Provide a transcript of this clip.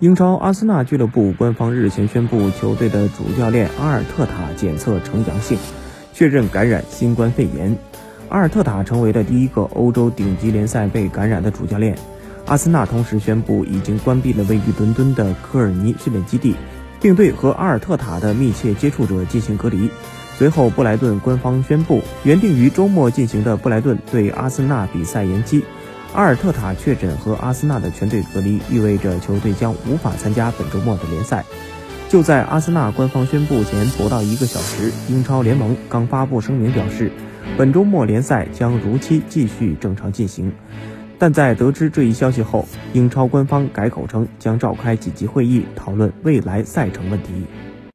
英超阿森纳俱乐部官方日前宣布，球队的主教练阿尔特塔检测呈阳性，确认感染新冠肺炎。阿尔特塔成为了第一个欧洲顶级联赛被感染的主教练。阿森纳同时宣布，已经关闭了位于伦敦的科尔尼训练基地，并对和阿尔特塔的密切接触者进行隔离。随后，布莱顿官方宣布，原定于周末进行的布莱顿对阿森纳比赛延期。阿尔特塔确诊和阿森纳的全队隔离，意味着球队将无法参加本周末的联赛。就在阿森纳官方宣布前不到一个小时，英超联盟刚发布声明表示，本周末联赛将如期继续正常进行。但在得知这一消息后，英超官方改口称将召开紧急会议讨论未来赛程问题。